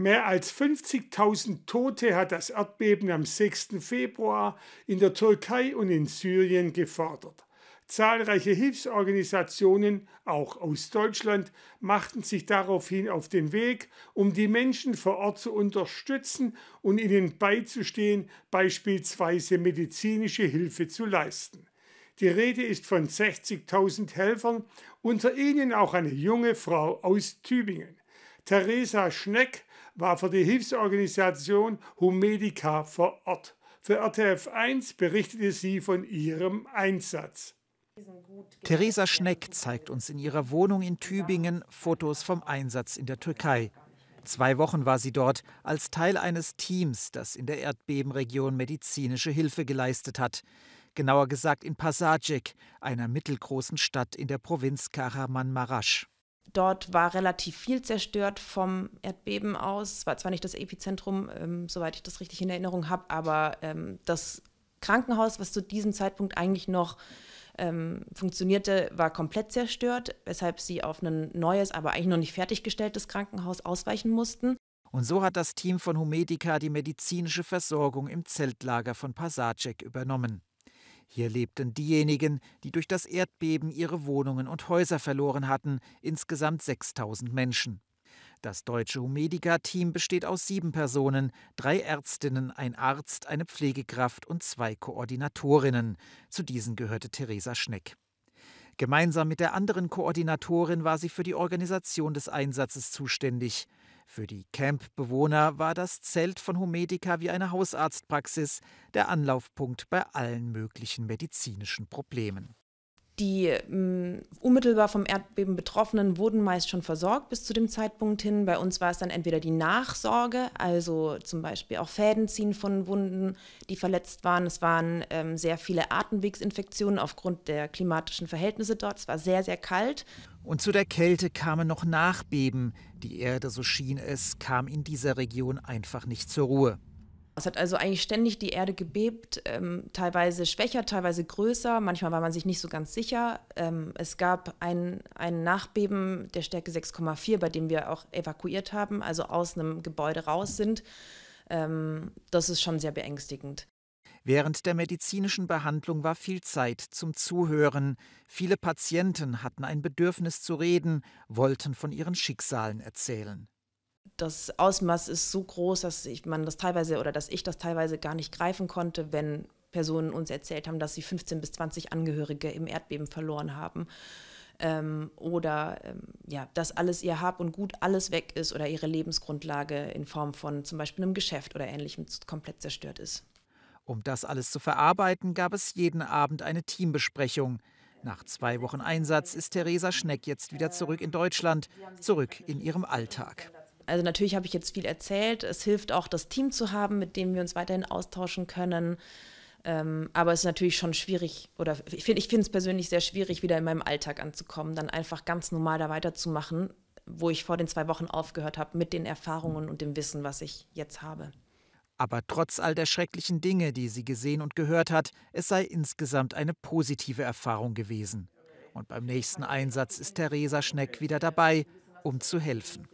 Mehr als 50.000 Tote hat das Erdbeben am 6. Februar in der Türkei und in Syrien gefordert. Zahlreiche Hilfsorganisationen, auch aus Deutschland, machten sich daraufhin auf den Weg, um die Menschen vor Ort zu unterstützen und ihnen beizustehen, beispielsweise medizinische Hilfe zu leisten. Die Rede ist von 60.000 Helfern, unter ihnen auch eine junge Frau aus Tübingen. Theresa Schneck war für die Hilfsorganisation Humedica vor Ort. Für RTF 1 berichtete sie von ihrem Einsatz. Theresa Schneck zeigt uns in ihrer Wohnung in Tübingen Fotos vom Einsatz in der Türkei. Zwei Wochen war sie dort als Teil eines Teams, das in der Erdbebenregion medizinische Hilfe geleistet hat. Genauer gesagt in Pasajik, einer mittelgroßen Stadt in der Provinz Kahramanmaraş. Dort war relativ viel zerstört vom Erdbeben aus. Es war zwar nicht das Epizentrum, ähm, soweit ich das richtig in Erinnerung habe, aber ähm, das Krankenhaus, was zu diesem Zeitpunkt eigentlich noch ähm, funktionierte, war komplett zerstört, weshalb sie auf ein neues, aber eigentlich noch nicht fertiggestelltes Krankenhaus ausweichen mussten. Und so hat das Team von Humedica die medizinische Versorgung im Zeltlager von Pasacek übernommen. Hier lebten diejenigen, die durch das Erdbeben ihre Wohnungen und Häuser verloren hatten, insgesamt 6000 Menschen. Das deutsche Humedica-Team besteht aus sieben Personen, drei Ärztinnen, ein Arzt, eine Pflegekraft und zwei Koordinatorinnen. Zu diesen gehörte Theresa Schneck. Gemeinsam mit der anderen Koordinatorin war sie für die Organisation des Einsatzes zuständig. Für die Campbewohner war das Zelt von Humedica wie eine Hausarztpraxis, der Anlaufpunkt bei allen möglichen medizinischen Problemen. Die ähm, unmittelbar vom Erdbeben Betroffenen wurden meist schon versorgt bis zu dem Zeitpunkt hin. Bei uns war es dann entweder die Nachsorge, also zum Beispiel auch Fäden ziehen von Wunden, die verletzt waren. Es waren ähm, sehr viele Atemwegsinfektionen aufgrund der klimatischen Verhältnisse dort. Es war sehr, sehr kalt. Und zu der Kälte kamen noch Nachbeben. Die Erde, so schien es, kam in dieser Region einfach nicht zur Ruhe. Es hat also eigentlich ständig die Erde gebebt, ähm, teilweise schwächer, teilweise größer. Manchmal war man sich nicht so ganz sicher. Ähm, es gab ein, ein Nachbeben der Stärke 6,4, bei dem wir auch evakuiert haben, also aus einem Gebäude raus sind. Ähm, das ist schon sehr beängstigend. Während der medizinischen Behandlung war viel Zeit zum Zuhören. Viele Patienten hatten ein Bedürfnis zu reden, wollten von ihren Schicksalen erzählen das Ausmaß ist so groß, dass ich, man das teilweise oder dass ich das teilweise gar nicht greifen konnte, wenn Personen uns erzählt haben, dass sie 15 bis 20 Angehörige im Erdbeben verloren haben. Ähm, oder ähm, ja, dass alles ihr Hab und Gut alles weg ist oder ihre Lebensgrundlage in Form von zum Beispiel einem Geschäft oder ähnlichem komplett zerstört ist. Um das alles zu verarbeiten, gab es jeden Abend eine Teambesprechung. Nach zwei Wochen Einsatz ist Theresa Schneck jetzt wieder zurück in Deutschland, zurück in ihrem Alltag. Also natürlich habe ich jetzt viel erzählt. Es hilft auch, das Team zu haben, mit dem wir uns weiterhin austauschen können. Ähm, aber es ist natürlich schon schwierig, oder ich finde es persönlich sehr schwierig, wieder in meinem Alltag anzukommen, dann einfach ganz normal da weiterzumachen, wo ich vor den zwei Wochen aufgehört habe, mit den Erfahrungen und dem Wissen, was ich jetzt habe. Aber trotz all der schrecklichen Dinge, die sie gesehen und gehört hat, es sei insgesamt eine positive Erfahrung gewesen. Und beim nächsten Einsatz ist Theresa Schneck wieder dabei, um zu helfen.